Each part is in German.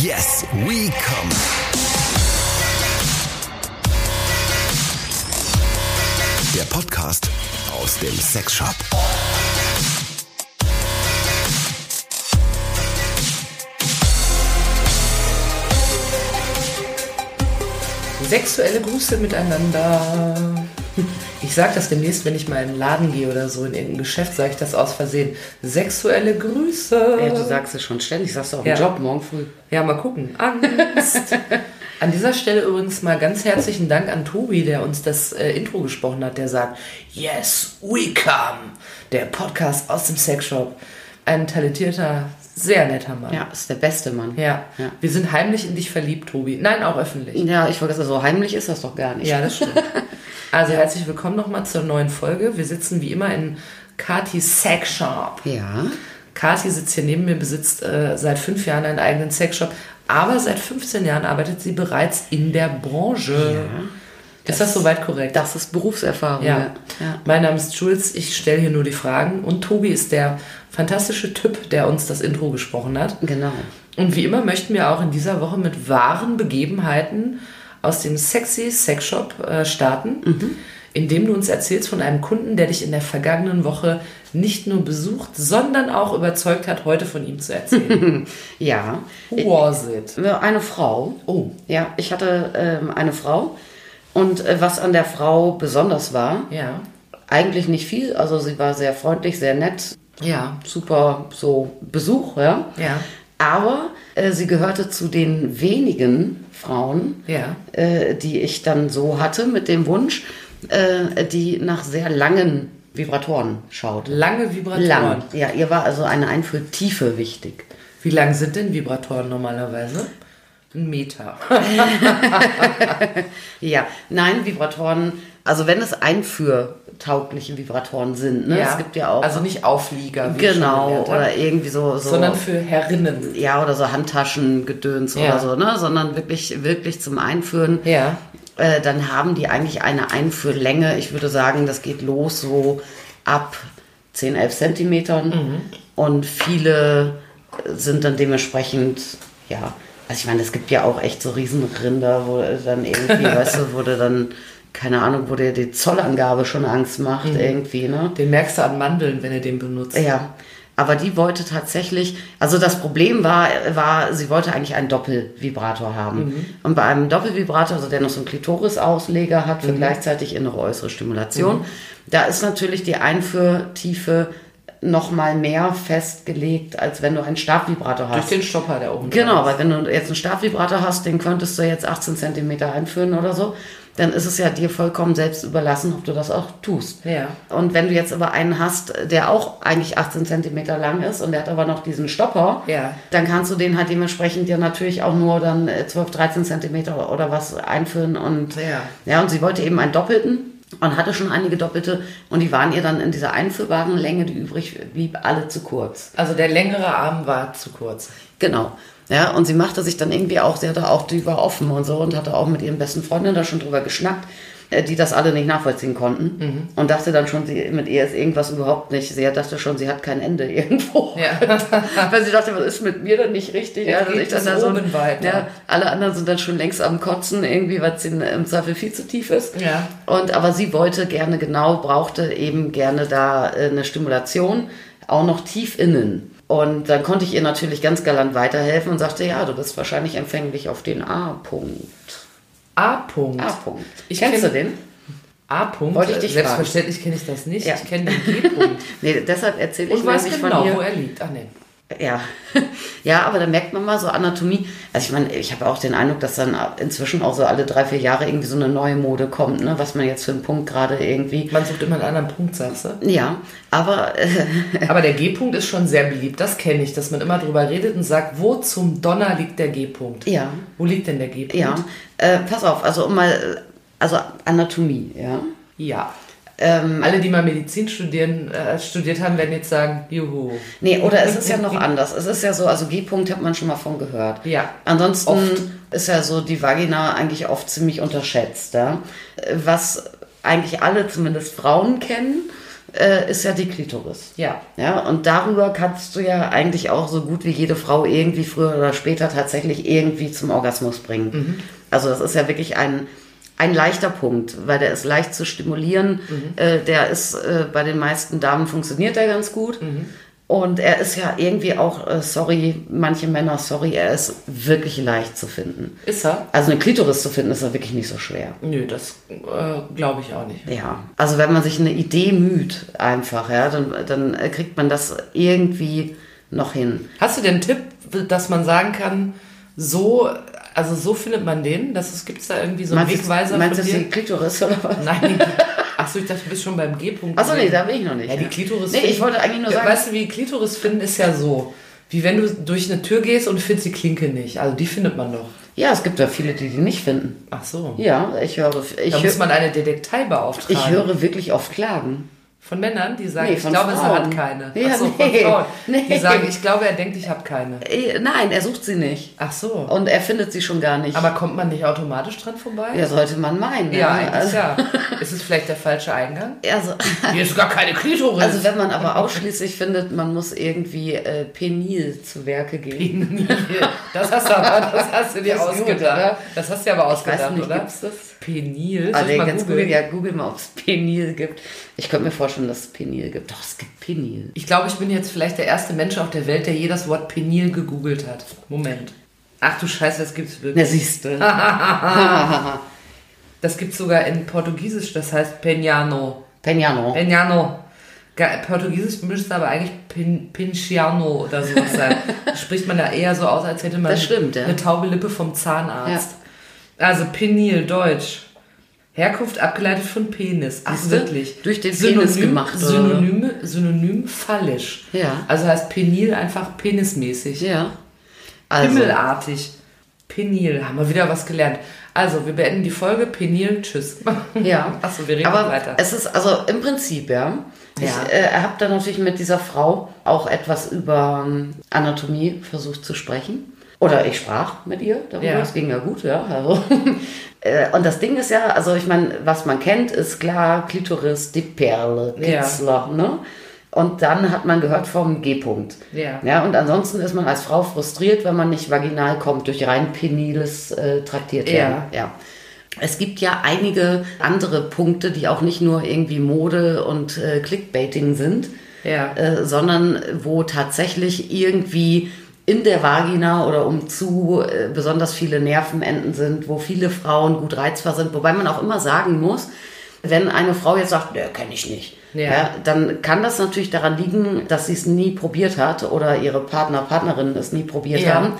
Yes, we come. Der Podcast aus dem Sexshop. Sexuelle Grüße miteinander. Ich sage das demnächst, wenn ich mal in einen Laden gehe oder so, in irgendein Geschäft, sage ich das aus Versehen. Sexuelle Grüße. Ja, du sagst es schon ständig, sagst du auch Ja. im Job morgen früh. Ja, mal gucken. Angst. An dieser Stelle übrigens mal ganz herzlichen Dank an Tobi, der uns das äh, Intro gesprochen hat, der sagt, Yes, we come. Der Podcast aus dem Sexshop. Ein talentierter, sehr netter Mann. Ja, ist der beste Mann. Ja. Ja. Wir sind heimlich in dich verliebt, Tobi. Nein, auch öffentlich. Ja, ich sagen, so heimlich ist das doch gar nicht. Ja, das stimmt. Also herzlich willkommen nochmal zur neuen Folge. Wir sitzen wie immer in Katis Sex Shop. Ja. Kati sitzt hier neben mir, besitzt äh, seit fünf Jahren einen eigenen Sexshop, aber seit 15 Jahren arbeitet sie bereits in der Branche. Ist das soweit korrekt? Das ist Berufserfahrung. ja. ja. Mein Name ist Jules, ich stelle hier nur die Fragen und Tobi ist der fantastische Typ, der uns das Intro gesprochen hat. Genau. Und wie immer möchten wir auch in dieser Woche mit wahren Begebenheiten aus dem sexy Sexshop äh, starten, indem du uns erzählst von einem Kunden, der dich in der vergangenen Woche nicht nur besucht, sondern auch überzeugt hat, heute von ihm zu erzählen. Ja. Who was it? Eine Frau. Oh. Ja, ich hatte ähm, eine Frau. Und äh, was an der Frau besonders war, Ja. eigentlich nicht viel. Also sie war sehr freundlich, sehr nett, Ja. super so Besuch, ja. Ja. Aber äh, sie gehörte zu den wenigen Frauen, Ja. äh, die ich dann so hatte mit dem Wunsch, äh, die nach sehr langen Vibratoren schaut. Lange Vibratoren. Lang. Ja, ihr war also eine Einführtiefe wichtig. Wie lang sind denn Vibratoren normalerweise? Ein Meter. Ja, nein, Vibratoren, also wenn es einführtaugliche Vibratoren sind, ne? Es gibt ja auch. Also nicht Auflieger. wie genau, oder irgendwie so. so Sondern für Herrinnen. ja, oder so Handtaschengedöns Ja. oder so, ne? Sondern wirklich, wirklich zum Einführen. Ja. Äh, dann haben die eigentlich eine Einführlänge. Ich würde sagen, das geht los so ab 10, 11 Zentimetern. Mhm. Und viele sind dann dementsprechend, ja, also ich meine, es gibt ja auch echt so Riesenrinder, wo dann irgendwie, weißt du, wo du dann, keine Ahnung, wo dir die Zollangabe schon Angst macht, Mhm. irgendwie, ne? Den merkst du an Mandeln, wenn er den benutzt. Ja, aber die wollte tatsächlich, also das Problem war, war sie wollte eigentlich einen Doppelvibrator haben. Und bei einem Doppelvibrator, also der noch so einen Klitorisausleger hat für gleichzeitig innere äußere Stimulation, da ist natürlich die Einführtiefe noch mal mehr festgelegt, als wenn du einen Stabvibrator Durch hast. den Stopper, der oben Genau, weil wenn du jetzt einen Stabvibrator hast, den könntest du jetzt 18 Zentimeter einführen oder so, dann ist es ja dir vollkommen selbst überlassen, ob du das auch tust. Ja. Und wenn du jetzt aber einen hast, der auch eigentlich 18 Zentimeter lang ist und der hat aber noch diesen Stopper, Ja. dann kannst du den halt dementsprechend ja natürlich auch nur dann äh, 12, 13 Zentimeter oder was einführen. Und Ja. ja, und sie wollte eben einen doppelten und hatte schon einige doppelte und die waren ihr dann in dieser einführbaren Länge, die übrig blieb, alle zu kurz. Also der längere Arm war zu kurz. Genau. Ja, und sie machte sich dann irgendwie auch, sie hatte auch, die war offen und so und hatte auch mit ihren besten Freundinnen da schon drüber geschnackt, die das alle nicht nachvollziehen konnten. Und dachte dann schon, sie, mit ihr ist irgendwas überhaupt nicht. Sie dachte schon, sie hat kein Ende irgendwo. Ja. Weil sie dachte, was ist mit mir denn nicht richtig? Ja, geht ich dann da oben weiter. Ja, alle anderen sind dann schon längst am Kotzen, irgendwie, weil es ihnen im Zweifel viel zu tief ist. Ja. Und aber sie wollte gerne genau, brauchte eben gerne da äh, eine Stimulation, auch noch tief innen. Und dann konnte ich ihr natürlich ganz galant weiterhelfen und sagte, ja, du bist wahrscheinlich empfänglich auf den A-Punkt. A-Punkt. A-Punkt. Ich Kennst kenn- du den? A-Punkt. Wollte ich dich Selbstverständlich kenne ich das nicht. Ja. Ich kenne den G-Punkt. Nee, deshalb erzähle ich Und weiß genau, von wo ihr. er liegt. Ach nee. Ja. ja, aber da merkt man mal so Anatomie. Also ich meine, ich habe auch den Eindruck, dass dann inzwischen auch so alle drei, vier Jahre irgendwie so eine neue Mode kommt, ne? was man jetzt für einen Punkt gerade irgendwie. Man sucht immer einen anderen Punkt, sagst du? Ja, aber äh, Aber der G-Punkt ist schon sehr beliebt. Das kenne ich, dass man immer drüber redet und sagt, wo zum Donner liegt der G-Punkt? ja, Wo liegt denn der G-Punkt? ja. Äh, pass auf, also um mal, also Anatomie, ja. Ja. Ähm, Alle, die mal Medizin studieren, äh, studiert haben, werden jetzt sagen, juhu. Nee, oder es ist ja noch anders. Es ist ja so, also G-Punkt hat man schon mal von gehört. Ja. Ansonsten Oft. ist ja so die Vagina eigentlich oft ziemlich unterschätzt. Ja? Was eigentlich alle, zumindest Frauen kennen, äh, ist ja die Klitoris. Ja. Ja, und darüber kannst du ja eigentlich auch so gut wie jede Frau irgendwie früher oder später tatsächlich irgendwie zum Orgasmus bringen. Also das ist ja wirklich ein, ein leichter Punkt, weil der ist leicht zu stimulieren. Äh, der ist äh, bei den meisten Damen funktioniert der ganz gut. Und er ist ja irgendwie auch, äh, sorry, manche Männer, sorry, er ist wirklich leicht zu finden. Ist er? Also eine Klitoris zu finden, ist ja wirklich nicht so schwer. Nö, das äh, glaube ich auch nicht. Ja, also wenn man sich eine Idee müht, einfach, ja, dann, dann kriegt man das irgendwie noch hin. Hast du den Tipp, dass man sagen kann, so, also so findet man den? Dass es gibt da irgendwie so einen Meinst du Wegweiser meinst du jetzt dir? die Klitoris oder was? Nein, achso, ich dachte, du bist schon beim G-Punkt. Achso, nee, da bin ich noch nicht. Ja, die Klitoris. Nee, ich wollte eigentlich nur sagen, Weißt du, wie Klitoris finden ist ja so, wie wenn du durch eine Tür gehst und findest die Klinke nicht. Also die findet man doch. ja, es gibt ja viele, die die nicht finden. Ach so. Ja, ich höre, ich, Da hör, muss man eine Detektei beauftragen. ich höre wirklich oft Klagen. Von Männern, die sagen, Nee, ich glaube, sie Frauen. hat keine. Ja, Ach so, nee. von Frauen. Nee. Die sagen, ich glaube, er denkt, ich habe keine. Äh, Nein, er sucht sie nicht. Ach so. Und er findet sie schon gar nicht. Aber kommt man nicht automatisch dran vorbei? ja, sollte man meinen. Ja, eigentlich also, ja. Ist es vielleicht der falsche Eingang? Also, Hier ist gar keine Klitoris. also wenn man aber ausschließlich findet, man muss irgendwie äh, penil zu Werke gehen. das hast du aber, das hast du dir Das gut, ausgedacht. oder? Das hast du dir aber Ich ausgedacht, weiß nicht, oder? gibt's das? Penil. Ah, ich nee, ganz googeln? ja, google mal, ob es Penil gibt. Ich könnte mir vorstellen, dass es Penil gibt. Doch, es gibt Penil. Ich glaube, ich bin jetzt vielleicht der erste Mensch auf der Welt, der je das Wort Penil gegoogelt hat. Moment. Ach du Scheiße, das gibt's Na, wirklich. siehst du. Das gibt's sogar in Portugiesisch, das heißt Penhano. Penjano. Penhano. Ge- Portugiesisch müsste aber eigentlich Pin, Pinciano oder sowas sein. Spricht man da eher so aus, als hätte man Das stimmt, ja. eine taube Lippe vom Zahnarzt. Also Penil, Deutsch. Herkunft abgeleitet von Penis. Ach, Siehste? wirklich. Durch den Penis gemacht, oder? Synonyme, Synonym fallisch. Ja. Also heißt Penil einfach penismäßig. Ja. Also, Himmelartig. Penil. Haben wir wieder was gelernt. Also, wir beenden die Folge. Penil, tschüss. ja. Achso, wir reden Aber weiter. es ist, also im Prinzip, ja. Ich Ja. äh, habe dann natürlich mit dieser Frau auch etwas über ähm, Anatomie versucht zu sprechen. Oder ich sprach mit ihr darüber, Ja. es ging ja gut, ja. Also. Äh, Und das Ding ist ja, also ich meine, was man kennt, ist klar, Klitoris, die Perle, Ja. Kitzler, ne? Und dann hat man gehört vom G-Punkt. Ja. ja. Und ansonsten ist man als Frau frustriert, wenn man nicht vaginal kommt, durch rein peniles äh, traktiert werden. Ja. Es gibt ja einige andere Punkte, die auch nicht nur irgendwie Mode und äh, Clickbaiting sind, Ja. äh, sondern wo tatsächlich irgendwie in der Vagina oder umzu äh, besonders viele Nervenenden sind, wo viele Frauen gut reizbar sind, wobei man auch immer sagen muss, wenn eine Frau jetzt sagt, ne, kenne ich nicht, Ja. dann kann das natürlich daran liegen, dass sie es nie probiert hat oder ihre Partner, Partnerinnen es nie probiert Ja. haben.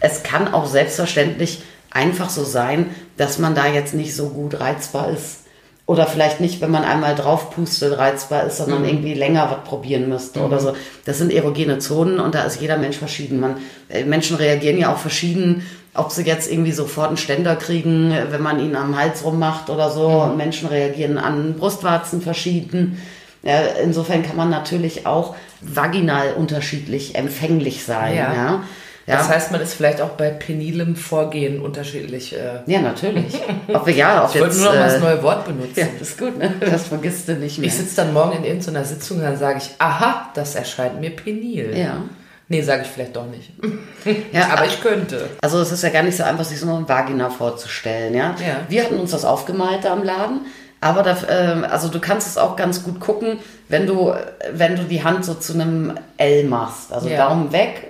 Es kann auch selbstverständlich einfach so sein, dass man da jetzt nicht so gut reizbar ist. Oder vielleicht nicht, wenn man einmal drauf pustet, reizbar ist, sondern irgendwie länger was probieren müsste oder so. Das sind erogene Zonen und da ist jeder Mensch verschieden. Man, äh, Menschen reagieren ja auch verschieden, ob sie jetzt irgendwie sofort einen Ständer kriegen, wenn man ihn am Hals rummacht oder so. Menschen reagieren an Brustwarzen verschieden. Ja, insofern kann man natürlich auch vaginal unterschiedlich empfänglich sein. Ja. Ja, ja. Das heißt, man ist vielleicht auch bei penilem Vorgehen unterschiedlich. Äh, ja natürlich. Ob ja, ob ich wollte nur noch mal das äh, neue Wort benutzen. Ja, das ist gut, ne? Das vergisst du nicht mehr. Ich sitze dann morgen in irgendeiner Sitzung und dann sage ich, aha, das erscheint mir penil. Ja. Nee, sage ich vielleicht doch nicht. Ja, Aber ich könnte. Also es ist ja gar nicht so einfach, sich so eine Vagina vorzustellen, ja. Ja. Wir hatten uns das aufgemalt da im Laden, aber da, ähm, also du kannst es auch ganz gut gucken, wenn du, wenn du die Hand so zu einem L machst, also Ja. Daumen weg,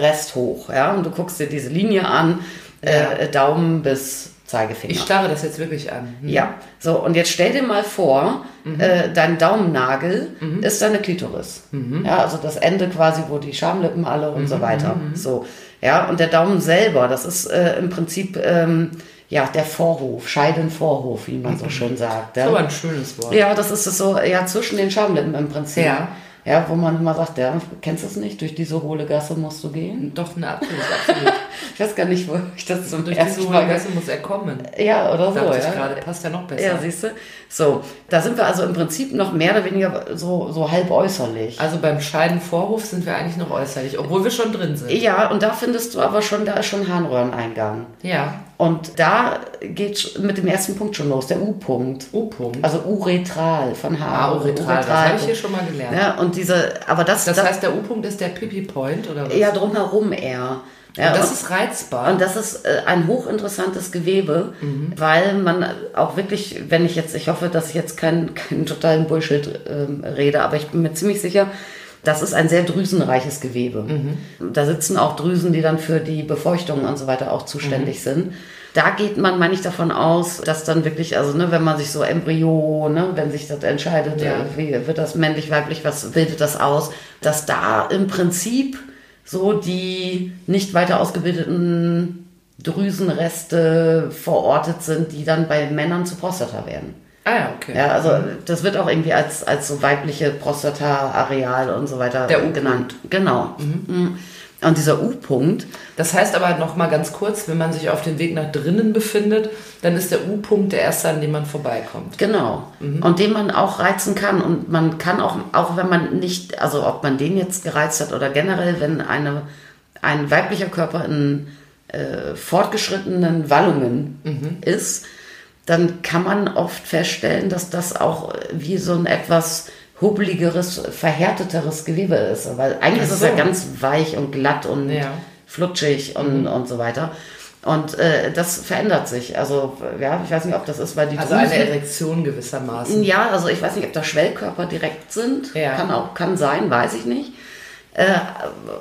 Rest hoch, ja, und du guckst dir diese Linie an, Ja. äh, Daumen bis Zeigefinger. Ich starre das jetzt wirklich an. Hm. Ja, so und jetzt stell dir mal vor, äh, dein Daumennagel ist deine Klitoris. Ja, also das Ende quasi, wo die Schamlippen alle und so weiter. So, ja, und der Daumen selber, das ist äh, im Prinzip ähm, ja der Vorhof, Scheidenvorhof, wie man so schön sagt. Ja? aber ein schönes Wort. Ja, das ist es so, ja, zwischen den Schamlippen im Prinzip. Ja. Ja, wo man immer sagt, ja, kennst du es nicht? Durch diese hohle Gasse musst du gehen. Doch, eine absolut, absolut. Ich weiß gar nicht, wo ich das zum Durch ersten diese hohe Gasse muss er kommen. Ja, oder so, ja. ich gerade, passt ja noch besser. Ja, siehst du? So, da sind wir also im Prinzip noch mehr oder weniger so, so halb äußerlich. Also beim Scheidenvorhof sind wir eigentlich noch äußerlich, obwohl wir schon drin sind. Ja, und da findest du aber schon, da ist schon Harnröhreneingang. Ja. Und da geht mit dem ersten Punkt schon los, der U-Punkt. U-Punkt. Also uretral von H. Ah, uretral, das habe ich hier schon mal gelernt. Ja, und diese, aber das, das heißt, der U-Punkt ist der Pipi-Point, oder was? Ja, drumherum eher. Ja, und das und, ist reizbar. Und das ist äh, ein hochinteressantes Gewebe, mhm. weil man auch wirklich, wenn ich jetzt, ich hoffe, dass ich jetzt keinen kein totalen Bullshit äh, rede, aber ich bin mir ziemlich sicher, das ist ein sehr drüsenreiches Gewebe. Mhm. Da sitzen auch Drüsen, die dann für die Befeuchtung und so weiter auch zuständig mhm. sind. Da geht man, meine ich, davon aus, dass dann wirklich, also ne, wenn man sich so Embryo, ne, wenn sich das entscheidet, ja. Äh, wie wird das männlich, weiblich, was bildet das aus, dass da im Prinzip so die nicht weiter ausgebildeten Drüsenreste verortet sind, die dann bei Männern zu Prostata werden. Ah ja, okay. Ja, also das wird auch irgendwie als, als so weibliche Prostata-Areal und so weiter Der genannt. Genau. Mhm. mhm. Und dieser U-Punkt. Das heißt aber noch mal ganz kurz, wenn man sich auf dem Weg nach drinnen befindet, dann ist der U-Punkt der erste, an dem man vorbeikommt. Genau. Mhm. Und den man auch reizen kann. Und man kann auch, auch wenn man nicht, also ob man den jetzt gereizt hat oder generell, wenn eine, ein weiblicher Körper in äh, fortgeschrittenen Wallungen mhm. ist, dann kann man oft feststellen, dass das auch wie so ein etwas hubeligeres, verhärteteres Gewebe ist. Weil eigentlich so. ist es ja ganz weich und glatt und ja. flutschig und, mhm. und so weiter. Und äh, das verändert sich. Also, ja, ich weiß nicht, ob das ist, weil die Also Drüsen, eine Erektion gewissermaßen. Ja, also ich weiß nicht, ob da Schwellkörper direkt sind. Ja. Kann auch, kann sein, weiß ich nicht. Äh,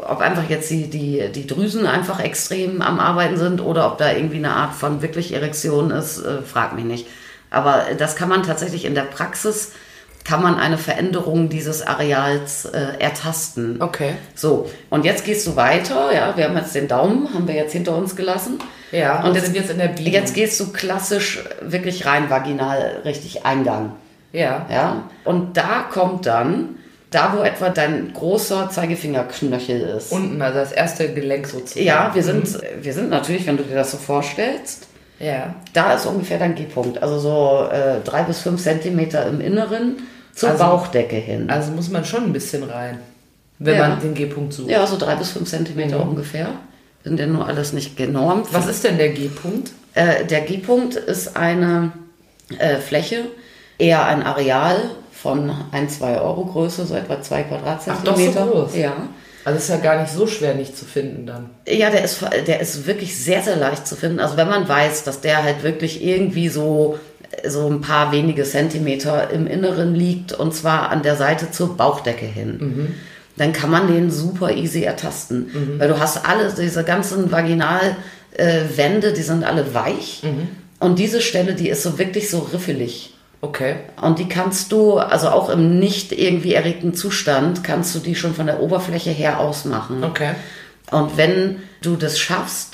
ob einfach jetzt die, die, die Drüsen einfach extrem am Arbeiten sind oder ob da irgendwie eine Art von wirklich Erektion ist, äh, frag mich nicht. Aber das kann man tatsächlich in der Praxis, kann man eine Veränderung dieses Areals äh, ertasten. Okay. So, und jetzt gehst du weiter, ja, wir haben jetzt den Daumen, haben wir jetzt hinter uns gelassen. Ja, und jetzt, sind jetzt in der Biegung. Jetzt gehst du klassisch wirklich rein vaginal, richtig Eingang. Ja. Ja, und da kommt dann da, wo etwa dein großer Zeigefingerknöchel ist. Unten, also das erste Gelenk sozusagen. Ja, wir sind, mhm. wir sind natürlich, wenn du dir das so vorstellst, ja. da ist ungefähr dein G-Punkt. Also so äh, drei bis fünf Zentimeter im Inneren zur also, Bauchdecke hin. Also muss man schon ein bisschen rein, wenn ja. man den G-Punkt sucht. Ja, so drei bis fünf Zentimeter mhm. ungefähr. Sind ja nur alles nicht genormt. Was ist denn der G-Punkt? Äh, der G-Punkt ist eine äh, Fläche, eher ein Areal von 1, 2 Euro Größe, so etwa 2 Quadratzentimeter. Ach, doch so groß. Ja. Also ist ja gar nicht so schwer nicht zu finden dann. Ja, der ist, der ist wirklich sehr, sehr leicht zu finden. Also wenn man weiß, dass der halt wirklich irgendwie so, so ein paar wenige Zentimeter im Inneren liegt und zwar an der Seite zur Bauchdecke hin. Mhm. Dann kann man den super easy ertasten. Mhm. Weil du hast alle, diese ganzen Vaginalwände, äh, die sind alle weich. Mhm. Und diese Stelle, die ist so wirklich so riffelig. Okay. Und die kannst du, also auch im nicht irgendwie erregten Zustand, kannst du die schon von der Oberfläche her ausmachen. Okay. Und wenn du das schaffst,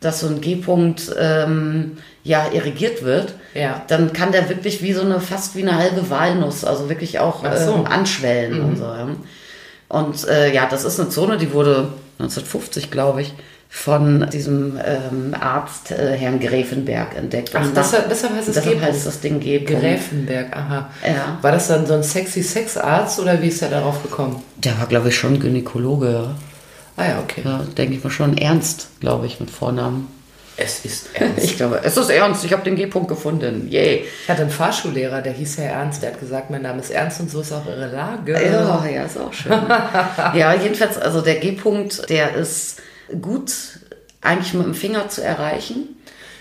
dass so ein G-Punkt ähm, ja irrigiert wird, ja. dann kann der wirklich wie so eine, fast wie eine halbe Walnuss, also wirklich auch so. ähm, anschwellen mhm. und so. Ja. Und äh, ja, das ist eine Zone, die wurde 1950, glaube ich, von diesem ähm, Arzt äh, Herrn Gräfenberg entdeckt. Ach, deshalb, deshalb heißt es deshalb heißt das Ding G. Gräfenberg, aha. Ja. War das dann so ein sexy Sexarzt oder wie ist er darauf gekommen? Der war, glaube ich, schon Gynäkologe. Ah ja, okay. Ja, denke ich mal schon. Ernst, glaube ich, mit Vornamen. Es ist ernst. Ich glaube, es ist ernst. Ich habe den G-Punkt gefunden. Yay. Ich hatte einen Fahrschullehrer, der hieß Herr Ernst. Der hat gesagt, mein Name ist Ernst und so ist auch Ihre Lage. Ja, ja, ist auch schön. ja, jedenfalls, also der G-Punkt, der ist gut eigentlich mit dem Finger zu erreichen.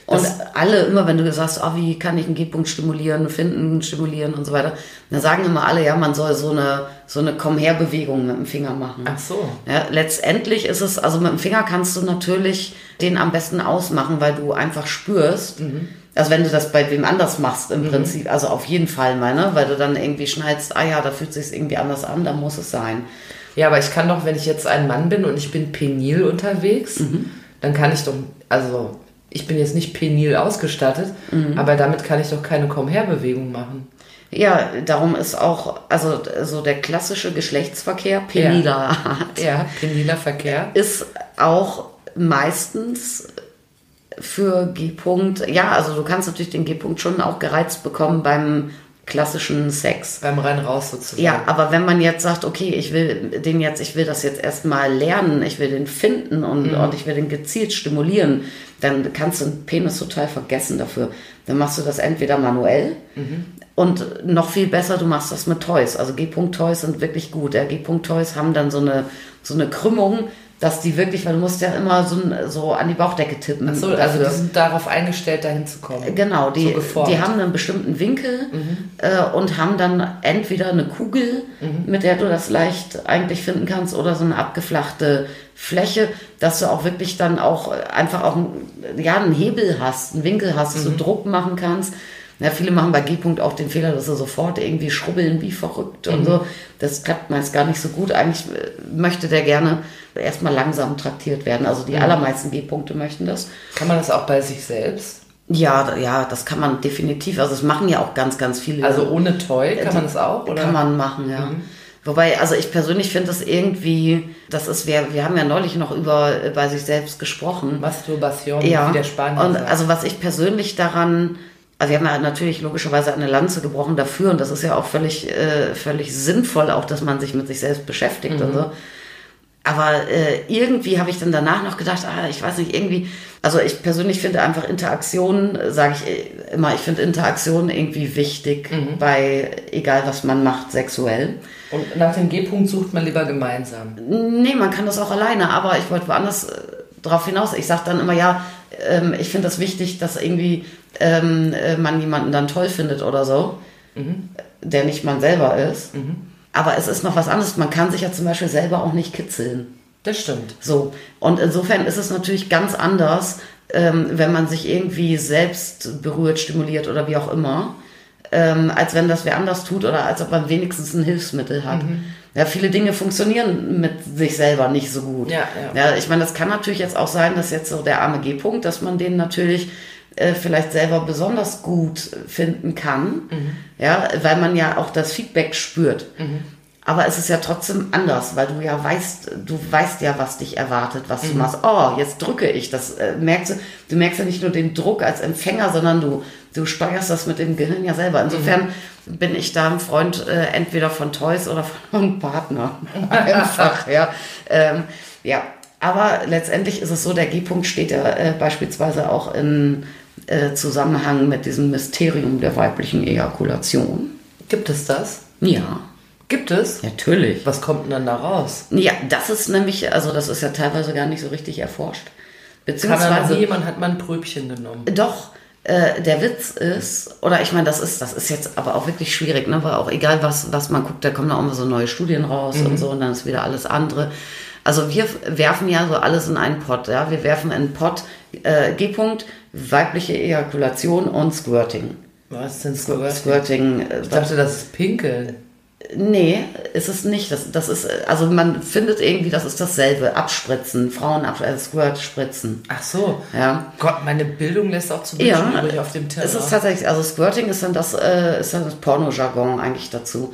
Und das alle immer, wenn du sagst, oh, wie kann ich einen G-Punkt stimulieren, finden, stimulieren und so weiter, dann sagen immer alle, ja, man soll so eine, so eine Komm-her-Bewegung mit dem Finger machen. Ach so. Ja, letztendlich ist es, also mit dem Finger kannst du natürlich den am besten ausmachen, weil du einfach spürst, mhm. also wenn du das bei wem anders machst im mhm. Prinzip, also auf jeden Fall mal, ne, weil du dann irgendwie schneidest, ah ja, da fühlt sich irgendwie anders an, da muss es sein. Ja, aber ich kann doch, wenn ich jetzt ein Mann bin und ich bin penil unterwegs, mhm dann kann ich doch, also ich bin jetzt nicht penil ausgestattet, mhm. aber damit kann ich doch keine Komm-her-Bewegung machen. Ja, darum ist auch, also so der klassische Geschlechtsverkehr, peniler Art. Ja, peniler Verkehr. Ist auch meistens für G-Punkt, ja, also du kannst natürlich den G-Punkt schon auch gereizt bekommen beim klassischen Sex. Beim rein raus sozusagen. Ja, aber wenn man jetzt sagt, okay, ich will den jetzt, ich will das jetzt erstmal lernen, ich will den finden und, und ich will den gezielt stimulieren, dann kannst du den Penis total vergessen dafür. Dann machst du das entweder manuell und noch viel besser, du machst das mit Toys. Also G-Punkt-Toys sind wirklich gut. Ja, G-Punkt-Toys haben dann so eine, so eine Krümmung, dass die wirklich, weil du musst ja immer so, so an die Bauchdecke tippen. so, also dafür. die sind darauf eingestellt, dahin zu kommen. Genau, die, So die haben einen bestimmten Winkel äh, und haben dann entweder eine Kugel, mit der du das leicht eigentlich finden kannst, oder so eine abgeflachte Fläche, dass du auch wirklich dann auch einfach auch einen- ja, einen Hebel hast, einen Winkel hast, dass du Druck machen kannst. Ja, viele machen bei G-Punkt auch den Fehler, dass sie sofort irgendwie schrubbeln wie verrückt und so. Das klappt meist gar nicht so gut. Eigentlich äh, möchte der gerne erstmal langsam traktiert werden. Also die allermeisten G-Punkte möchten das. Kann man das auch bei sich selbst? Ja, ja, das kann man definitiv. Also es machen ja auch ganz, ganz viele. Also ohne Toy kann man das auch? Oder? kann man machen, ja. Wobei, also ich persönlich finde das irgendwie, das ist, wir, wir haben ja neulich noch über äh, bei sich selbst gesprochen. Masturbation, Ja, wie der Spanier und sagt. also was ich persönlich daran, also wir haben ja natürlich logischerweise eine Lanze gebrochen dafür und das ist ja auch völlig, äh, völlig sinnvoll, auch dass man sich mit sich selbst beschäftigt und so. Aber äh, irgendwie habe ich dann danach noch gedacht, ah, ich weiß nicht, irgendwie, also ich persönlich finde einfach Interaktion, sage ich äh, immer, ich finde Interaktion irgendwie wichtig bei, egal was man macht, sexuell. Und nach dem G-Punkt sucht man lieber gemeinsam. Nee, man kann das auch alleine, aber ich wollte woanders äh, drauf hinaus. Ich sage dann immer, ja, ähm, ich finde das wichtig, dass irgendwie ähm, äh, man jemanden dann toll findet oder so, der nicht man selber ist. Aber es ist noch was anderes. Man kann sich ja zum Beispiel selber auch nicht kitzeln. Das stimmt. So. Und insofern ist es natürlich ganz anders, ähm, wenn man sich irgendwie selbst berührt, stimuliert oder wie auch immer, ähm, als wenn das wer anders tut oder als ob man wenigstens ein Hilfsmittel hat. Ja, viele Dinge funktionieren mit sich selber nicht so gut. Ja, ja. ich meine, das kann natürlich jetzt auch sein, dass jetzt so der arme G-Punkt, dass man den natürlich äh, vielleicht selber besonders gut finden kann, ja, weil man ja auch das Feedback spürt. Aber es ist ja trotzdem anders, weil du ja weißt, du weißt ja, was dich erwartet, was du machst. Oh, jetzt drücke ich. Das äh, merkst du, du merkst ja nicht nur den Druck als Empfänger, sondern du, du steuerst das mit dem Gehirn ja selber. Insofern bin ich da ein Freund äh, entweder von Toys oder von einem Partner. Einfach, ja. Ähm, ja. Aber letztendlich ist es so, der G-Punkt steht ja äh, beispielsweise auch in äh, Zusammenhang mit diesem Mysterium der weiblichen Ejakulation. Gibt es das? Ja, Gibt es? natürlich. Was kommt denn dann da raus? Ja, das ist nämlich, also das ist ja teilweise gar nicht so richtig erforscht. Kann Beziehungsweise, wie jemand hat mal ein Pröbchen genommen. doch, äh, der Witz ist, oder ich meine, das ist, das ist jetzt aber auch wirklich schwierig, ne? weil auch egal was, was man guckt, da kommen da auch immer so neue Studien raus und so und dann ist wieder alles andere. Also wir werfen ja so alles in einen Pott, ja, wir werfen in einen Pott äh, G-Punkt, weibliche Ejakulation und Squirting. Was ist denn Squirting? Squirting, äh, Ich dachte, das ist Pinkeln. Nee, ist es nicht. Das, das ist, also man findet irgendwie, das ist dasselbe. Abspritzen, Frauen ab, äh, Squirt spritzen. Ach so. Ja. Gott, meine Bildung lässt auch zu wünschen Ja, übrig auf dem Teller. es ist tatsächlich, also Squirting ist dann das, äh, ist dann das Porno-Jargon eigentlich dazu.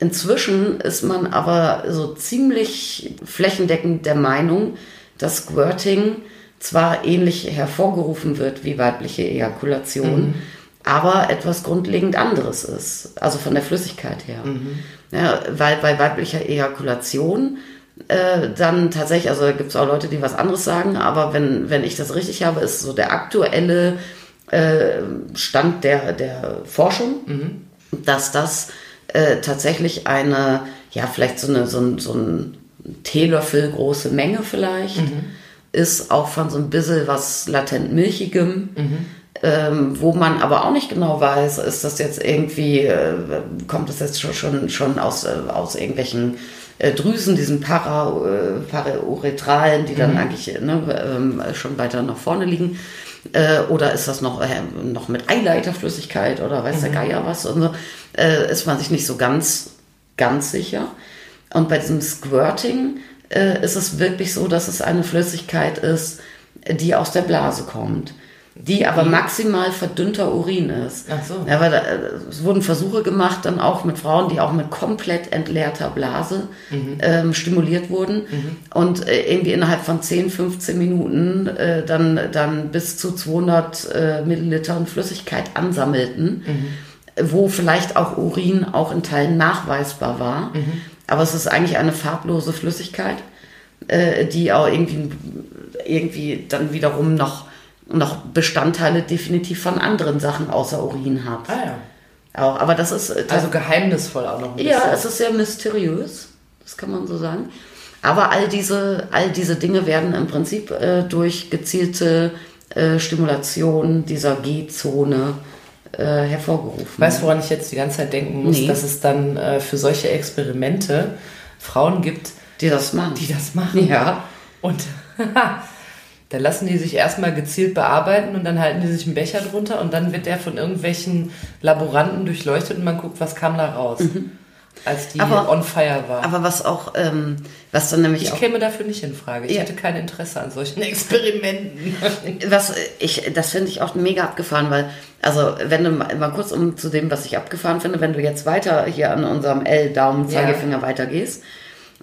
Inzwischen ist man aber so ziemlich flächendeckend der Meinung, dass Squirting zwar ähnlich hervorgerufen wird wie weibliche Ejakulation, aber etwas grundlegend anderes ist, also von der Flüssigkeit her. Ja, weil bei weiblicher Ejakulation äh, dann tatsächlich, also da gibt es auch Leute, die was anderes sagen, aber wenn, wenn ich das richtig habe, ist so der aktuelle äh, Stand der, der Forschung, dass das äh, tatsächlich eine, ja, vielleicht so eine, so ein, so ein Teelöffel große Menge vielleicht, ist auch von so ein bisschen was latent Milchigem. Ähm, wo man aber auch nicht genau weiß, ist das jetzt irgendwie, äh, kommt das jetzt schon, schon, schon aus, äh, aus irgendwelchen äh, Drüsen, diesen Para, äh, Parauretralen, die dann eigentlich ne, ähm, schon weiter nach vorne liegen. Äh, oder ist das noch, äh, noch mit Eileiterflüssigkeit oder weiß der Geier was? Und so, äh, ist man sich nicht so ganz, ganz sicher. Und bei diesem Squirting äh, ist es wirklich so, dass es eine Flüssigkeit ist, die aus der Blase kommt, die aber maximal verdünnter Urin ist. Ach so. Ja, weil da, äh, es wurden Versuche gemacht, dann auch mit Frauen, die auch mit komplett entleerter Blase ähm, stimuliert wurden und äh, irgendwie innerhalb von 10, 15 Minuten äh, dann, dann bis zu 200 äh, Millilitern Flüssigkeit ansammelten. wo vielleicht auch Urin auch in Teilen nachweisbar war. Aber es ist eigentlich eine farblose Flüssigkeit, äh, die auch irgendwie, irgendwie dann wiederum noch, noch Bestandteile definitiv von anderen Sachen außer Urin hat. Ah ja. Auch, aber das ist äh, Also geheimnisvoll auch noch ein ja, bisschen. es ist sehr mysteriös, das kann man so sagen. Aber all diese, all diese Dinge werden im Prinzip äh, durch gezielte äh, Stimulation dieser G-Zone äh, hervorgerufen. Weißt du, woran ich jetzt die ganze Zeit denken muss? Nee. Dass es dann äh, für solche Experimente Frauen gibt, die das machen. die das machen. ja. Und dann lassen die sich erstmal gezielt bearbeiten und dann halten die sich einen Becher drunter und dann wird der von irgendwelchen Laboranten durchleuchtet und man guckt, was kam da raus. Als die Mhm. Aber- on fire war. Aber was auch, ähm, was dann nämlich ich auch, käme dafür nicht in Frage. Ich Ja. hätte kein Interesse an solchen Experimenten. was ich, das finde ich auch mega abgefahren, weil, also wenn du mal, mal kurz um zu dem, was ich abgefahren finde, wenn du jetzt weiter hier an unserem L-Daumen, Ja. Zeigefinger weitergehst,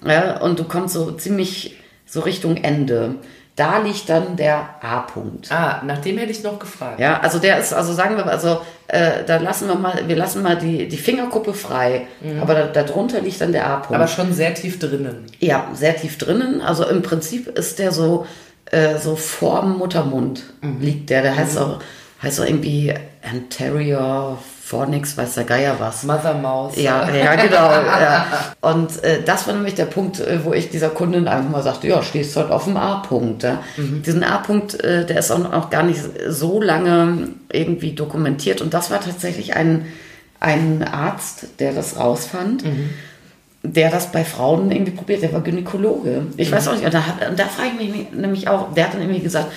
ja, und du kommst so ziemlich so Richtung Ende, da liegt dann der A-Punkt. ah, nach dem hätte ich noch gefragt. Ja, also der ist, also sagen wir, also äh, da lassen wir mal, wir lassen mal die, die Fingerkuppe frei, aber da, darunter liegt dann der A-Punkt. Aber schon sehr tief drinnen. Ja, sehr tief drinnen. Also im Prinzip ist der so, äh, so vorm Muttermund liegt der. Der heißt auch, heißt auch irgendwie Anterior Fornix, weiß der Geier was. Mother Mouse. Ja, ja, genau. ja. Und äh, das war nämlich der Punkt, äh, wo ich dieser Kundin einfach mal sagte, ja, stehst heute auf dem A-Punkt. Ja. Diesen A-Punkt, äh, der ist auch noch gar nicht so lange irgendwie dokumentiert. Und das war tatsächlich ein, ein Arzt, der das rausfand. Der das bei Frauen irgendwie probiert, der war Gynäkologe. Ich weiß auch nicht, und da, und da frage ich mich nämlich auch, der hat dann irgendwie gesagt,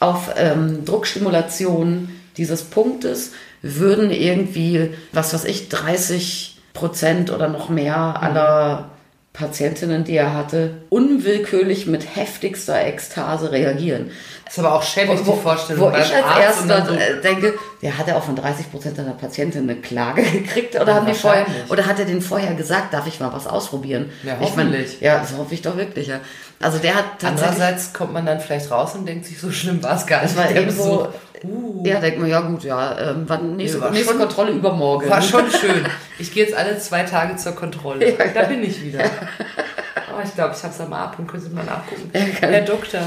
auf ähm, Druckstimulation dieses Punktes würden irgendwie, was weiß ich, 30 Prozent oder noch mehr aller Patientinnen, die er hatte, unwillkürlich mit heftigster Ekstase reagieren. Ist aber auch schäbig, die Vorstellung. Wo ich als Arzt erster so- denke, der hat ja auch von 30 Prozent seiner Patientinnen eine Klage gekriegt oder haben die vorher, oder hat er den vorher gesagt, darf ich mal was ausprobieren? Ja, ich mein, hoffentlich. ja, das hoffe ich doch wirklich, ja. Also der hat tatsächlich, Andererseits kommt man dann vielleicht raus und denkt sich, so schlimm war es gar nicht. das war irgendwo. Uh, ja, denkt man, ja gut, ja, ähm, wann nächste, Nee, war nächste schon- Kontrolle übermorgen. war schon schön. Ich gehe jetzt alle zwei Tage zur Kontrolle. Da bin ich wieder. Oh, ich glaube, ich habe es am A-Punkt. Können Sie mal nachgucken. Herr Doktor.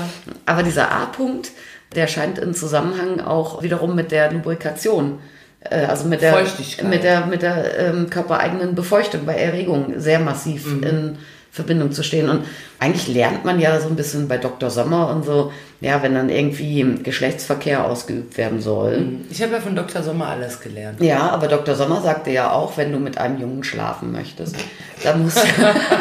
Aber dieser A-Punkt, der scheint in Zusammenhang auch wiederum mit der Lubrikation, äh, also mit der, Feuchtigkeit. mit der, mit der ähm, körpereigenen Befeuchtung bei Erregung sehr massiv Mhm. in Verbindung zu stehen. Und eigentlich lernt man ja so ein bisschen bei Dr. Sommer und so, ja, wenn dann irgendwie Geschlechtsverkehr ausgeübt werden soll. Ich habe ja von Dr. Sommer alles gelernt. Ja, aber Dr. Sommer sagte ja auch, wenn du mit einem Jungen schlafen möchtest, dann musst,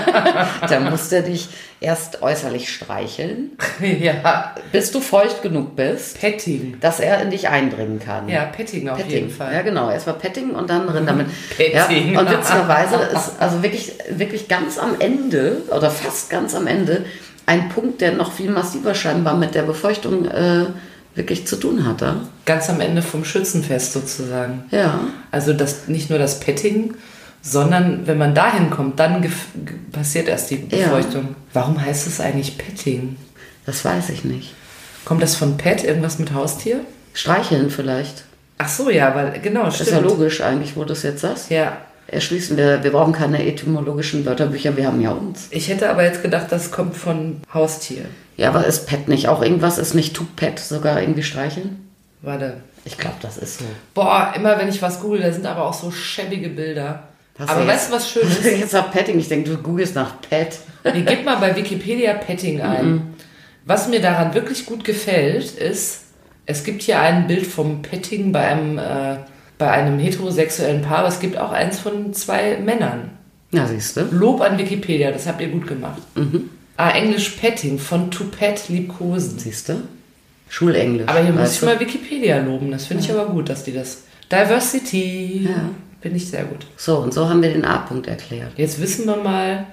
dann musst er dich erst äußerlich streicheln, ja. bis du feucht genug bist, Petting. dass er in dich eindringen kann. Ja, Petting auf jeden Fall. Ja, genau. Erstmal Petting und dann drin damit. Petting. Ja, und witzigerweise ist also wirklich, wirklich ganz am Ende oder fast ganz am Ende ein Punkt, der noch viel massiver scheinbar mit der Befeuchtung äh, wirklich zu tun hatte. Ganz am Ende vom Schützenfest sozusagen. Ja. Also das, nicht nur das Petting, sondern wenn man dahin kommt, dann passiert erst die Ja. Befeuchtung. Warum heißt es eigentlich Petting? Das weiß ich nicht. Kommt das von Pet, irgendwas mit Haustier? Streicheln vielleicht. Ach so, ja, weil genau, Das stimmt. ist ja logisch eigentlich, wo du es jetzt sagst. Ja, Erschließen wir, wir brauchen keine etymologischen Wörterbücher, wir haben ja uns. ich hätte aber jetzt gedacht, das kommt von Haustier. Ja, aber ist Pet nicht auch irgendwas? Ist nicht to Pet sogar irgendwie streicheln? Warte. Ich glaube, das ist so. Boah, immer wenn ich was google, da sind aber auch so schäbige Bilder. Hast aber weißt du, was schön ist? Jetzt nach Petting, ich denke, du googelst nach Pet. Ihr gebt mal bei Wikipedia Petting ein. Was mir daran wirklich gut gefällt, ist, es gibt hier ein Bild vom Petting bei einem, äh, bei einem heterosexuellen Paar, aber es gibt auch eins von zwei Männern. Ja, siehst du. Lob an Wikipedia, das habt ihr gut gemacht. Ah, Englisch Petting, von to pet liebkosen. Siehst du? Schulenglisch. Aber hier muss ich du? mal Wikipedia loben, das finde ich aber gut, dass die das... Diversity, Ja. finde ich sehr gut. So, und so haben wir den A-Punkt erklärt. Jetzt wissen wir mal,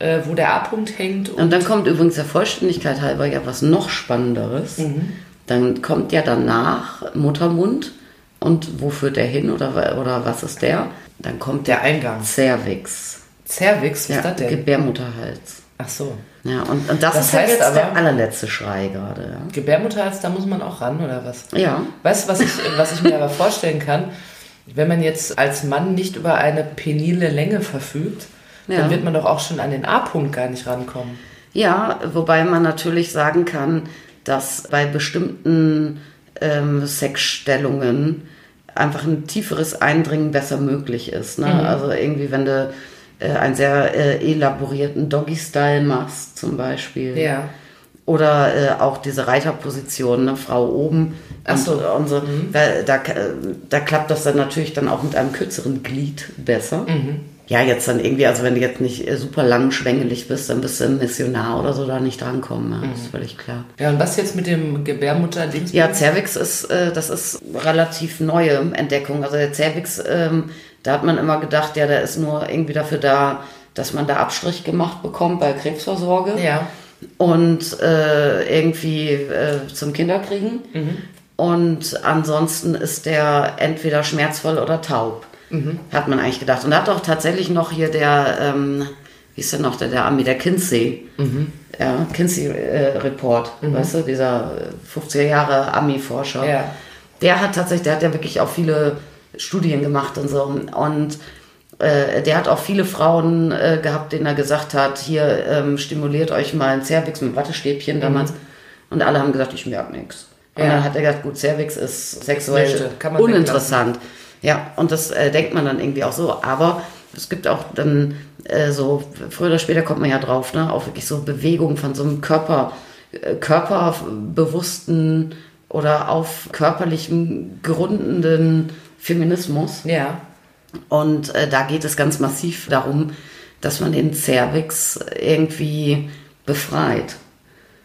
äh, wo der A-Punkt hängt. Und Und dann kommt übrigens der Vollständigkeit halber ja was noch Spannenderes. Mhm. Dann kommt ja danach Muttermund. Und wo führt der hin oder, oder was ist der? Dann kommt der Eingang. Cervix. Cervix, was Ja, ist das denn? Gebärmutterhals. Ach so. Ja, und, und das, Das ist heißt jetzt aber- der allerletzte Schrei gerade. Ja. Gebärmutterhals, da muss man auch ran, oder was? ja. Weißt du, was ich, was ich mir aber vorstellen kann? Wenn man jetzt als Mann nicht über eine penile Länge verfügt, Ja. dann wird man doch auch schon an den A-Punkt gar nicht rankommen. Ja, wobei man natürlich sagen kann, dass bei bestimmten ähm, Sexstellungen einfach ein tieferes Eindringen besser möglich ist. Ne? Also irgendwie, wenn du äh, einen sehr äh, elaborierten Doggy-Style machst, zum Beispiel. Ja. Oder äh, auch diese Reiterposition, ne? Frau oben Ach so. und, und so. Da, da, äh, da klappt das dann natürlich dann auch mit einem kürzeren Glied besser. Ja, jetzt dann irgendwie, also wenn du jetzt nicht äh, super lang schwängelig bist, dann bist du ein Missionar oder so da nicht drankommen. Ja, Das ist völlig klar. Ja, und was jetzt mit dem Gebärmutter-Dings? Ja, Cervix ist, äh, das ist relativ neue Entdeckung. Also der Cervix, ähm, da hat man immer gedacht, ja, der ist nur irgendwie dafür da, dass man da Abstrich gemacht bekommt bei Krebsvorsorge Ja. und äh, irgendwie äh, zum Kinderkriegen. Und ansonsten ist der entweder schmerzvoll oder taub, hat man eigentlich gedacht. Und da hat auch tatsächlich noch hier der, ähm, wie ist der noch, der, der Ami, der Kinsey, ja, Kinsey-Report, weißt du, dieser 50er Jahre Ami-Forscher. Ja. Der hat tatsächlich, der hat ja wirklich auch viele Studien gemacht und so. Und äh, der hat auch viele Frauen äh, gehabt, denen er gesagt hat, hier ähm, stimuliert euch mal ein Cervix mit Wattestäbchen damals. Und alle haben gesagt, ich merke nichts. Und Ja. dann hat er gesagt, gut, Cervix ist sexuell uninteressant. Ja, und das äh, denkt man dann irgendwie auch so. Aber es gibt auch dann äh, so, früher oder später kommt man ja drauf, ne, auch wirklich so Bewegung von so einem Körper, äh, körperbewussten oder auf körperlichem gerundenden Feminismus. Ja. Und äh, da geht es ganz massiv darum, dass man den Cervix irgendwie befreit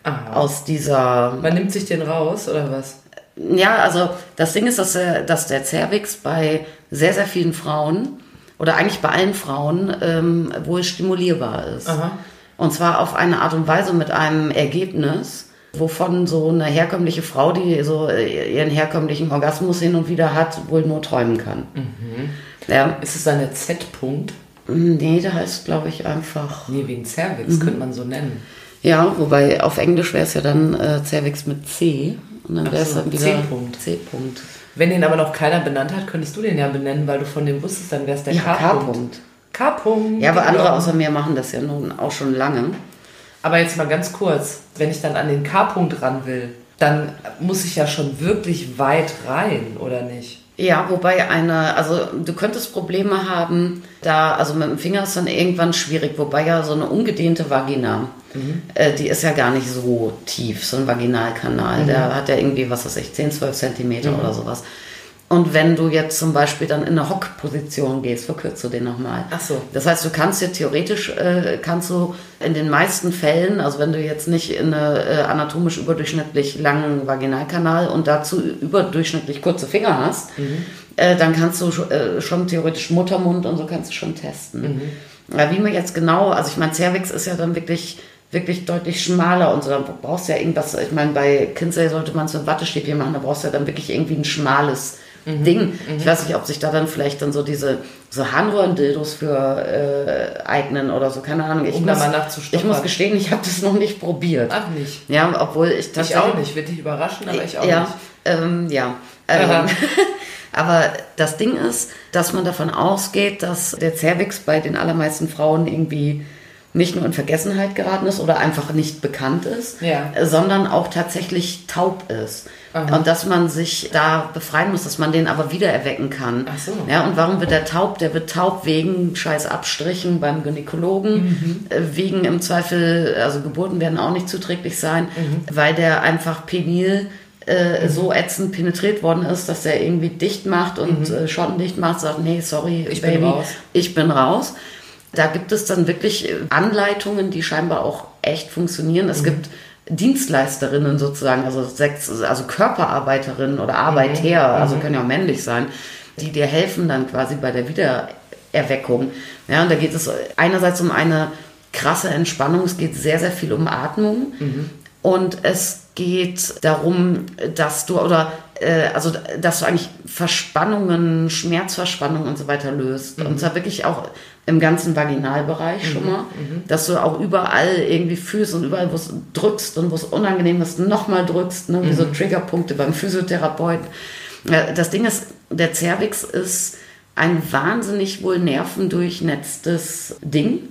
Aha. aus dieser Man nimmt sich den raus, oder was? Ja, also das Ding ist, dass der, dass der Cervix bei sehr, sehr vielen Frauen oder eigentlich bei allen Frauen ähm, wohl stimulierbar ist. Aha. Und zwar auf eine Art und Weise mit einem Ergebnis, wovon so eine herkömmliche Frau, die so äh, ihren herkömmlichen Orgasmus hin und wieder hat, wohl nur träumen kann. Ja, Ist es dann der Z-Punkt? nee, der heißt, glaube ich, einfach. Nee, wegen Cervix, könnte man so nennen. Ja, wobei auf Englisch wäre es ja dann äh, Cervix mit C. Und dann wäre es so, dann wieder C-Punkt. C-Punkt. Wenn den aber noch keiner benannt hat, könntest du den ja benennen, weil du von dem wusstest, dann wäre es der Ja, K-Punkt. K-Punkt. K-Punkt. Ja, aber andere genau. außer mir machen das ja nun auch schon lange. Aber jetzt mal ganz kurz, wenn ich dann an den K-Punkt ran will, dann muss ich ja schon wirklich weit rein, oder nicht? Ja, wobei eine, also du könntest Probleme haben, da, also mit dem Finger ist dann irgendwann schwierig, wobei ja so eine ungedehnte Vagina, äh, die ist ja gar nicht so tief, so ein Vaginalkanal, der hat ja irgendwie, was weiß ich, 10, 12 Zentimeter oder sowas. Und wenn du jetzt zum Beispiel dann in eine Hockposition gehst, verkürzt du den nochmal. Ach so. Das heißt, du kannst dir theoretisch, äh, kannst du in den meisten Fällen, also wenn du jetzt nicht in eine äh, anatomisch überdurchschnittlich langen Vaginalkanal und dazu überdurchschnittlich kurze Finger hast, äh, dann kannst du äh, schon theoretisch Muttermund und so kannst du schon testen. Ja, wie man jetzt genau, also ich meine, Cervix ist ja dann wirklich wirklich deutlich schmaler und so, da brauchst du ja irgendwas, ich meine, bei Kinsey sollte man es mit Wattestäbchen machen, da brauchst du ja dann wirklich irgendwie ein schmales Ding. Ich weiß nicht, ob sich da dann vielleicht dann so diese so Harnröhren-Dildos für äh, eignen oder so, keine Ahnung. Ich Um da muss, mal nachzustochern. Ich muss gestehen, ich habe das noch nicht probiert. Ach nicht. Ja, obwohl ich Ich tatsächlich... auch nicht, wird dich überraschen, aber ich auch ja, nicht. Ähm, ja. Ähm, aber das Ding ist, dass man davon ausgeht, dass der Cervix bei den allermeisten Frauen irgendwie nicht nur in Vergessenheit geraten ist oder einfach nicht bekannt ist, Ja. sondern auch tatsächlich taub ist. Aha. Und dass man sich da befreien muss, dass man den aber wieder erwecken kann. Ach so. Ja, und warum wird der taub? Der wird taub wegen scheiß Abstrichen beim Gynäkologen, Mhm. äh, wegen im Zweifel, also Geburten werden auch nicht zuträglich sein, Mhm. weil der einfach penil äh, so ätzend penetriert worden ist, dass er irgendwie dicht macht und äh, schottendicht macht, sagt, nee, sorry, Mhm. Ich bin Baby, raus. ich bin raus. Da gibt es dann wirklich äh, Anleitungen, die scheinbar auch echt funktionieren. Mhm. Es gibt Dienstleisterinnen sozusagen, also Sex, also Körperarbeiterinnen oder Arbeiter, Mhm. also können ja auch männlich sein, die dir helfen dann quasi bei der Wiedererweckung. Ja, und da geht es einerseits um eine krasse Entspannung, es geht sehr, sehr viel um Atmung und es geht darum, dass du oder also dass du eigentlich Verspannungen, Schmerzverspannungen und so weiter löst. Und zwar wirklich auch im ganzen Vaginalbereich schon mal, dass du auch überall irgendwie fühlst und überall, wo es drückst und wo es unangenehm ist, nochmal drückst, ne? wie so Triggerpunkte beim Physiotherapeuten. Äh, Das Ding ist, der Cervix ist ein wahnsinnig wohl nervendurchnetztes Ding.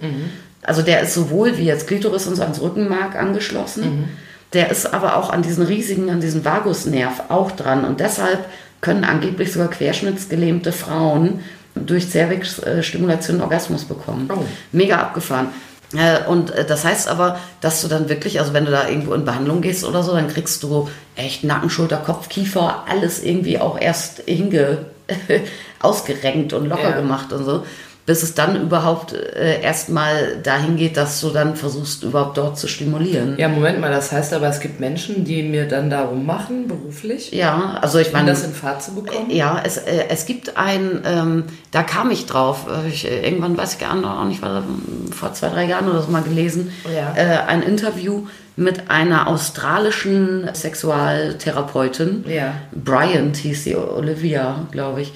Also der ist sowohl wie jetzt Klitoris und so ans Rückenmark angeschlossen. Der ist aber auch an diesen riesigen, an diesen Vagusnerv auch dran. Und deshalb können angeblich sogar querschnittsgelähmte Frauen durch Cervix-Stimulation Orgasmus bekommen. Oh. Mega abgefahren. Äh, Und äh, das heißt aber, dass du dann wirklich, also wenn du da irgendwo in Behandlung gehst oder so, dann kriegst du echt Nacken, Schulter, Kopf, Kiefer, alles irgendwie auch erst hinge ausgerenkt und locker Ja. gemacht und so, bis es dann überhaupt äh, erstmal dahin geht, dass du dann versuchst, überhaupt dort zu stimulieren. Ja, Moment mal, das heißt aber, es gibt Menschen, die mir dann da rummachen, beruflich, Ja, also ich um meine, das in Fahrt zu bekommen. ja, es, äh, es gibt ein, ähm, da kam ich drauf, äh, ich, äh, irgendwann weiß ich gar nicht, war ähm, vor zwei, drei Jahren oder so mal gelesen, Ja. äh, ein Interview mit einer australischen Sexualtherapeutin. Ja. Bryant hieß sie, Olivia, glaube ich.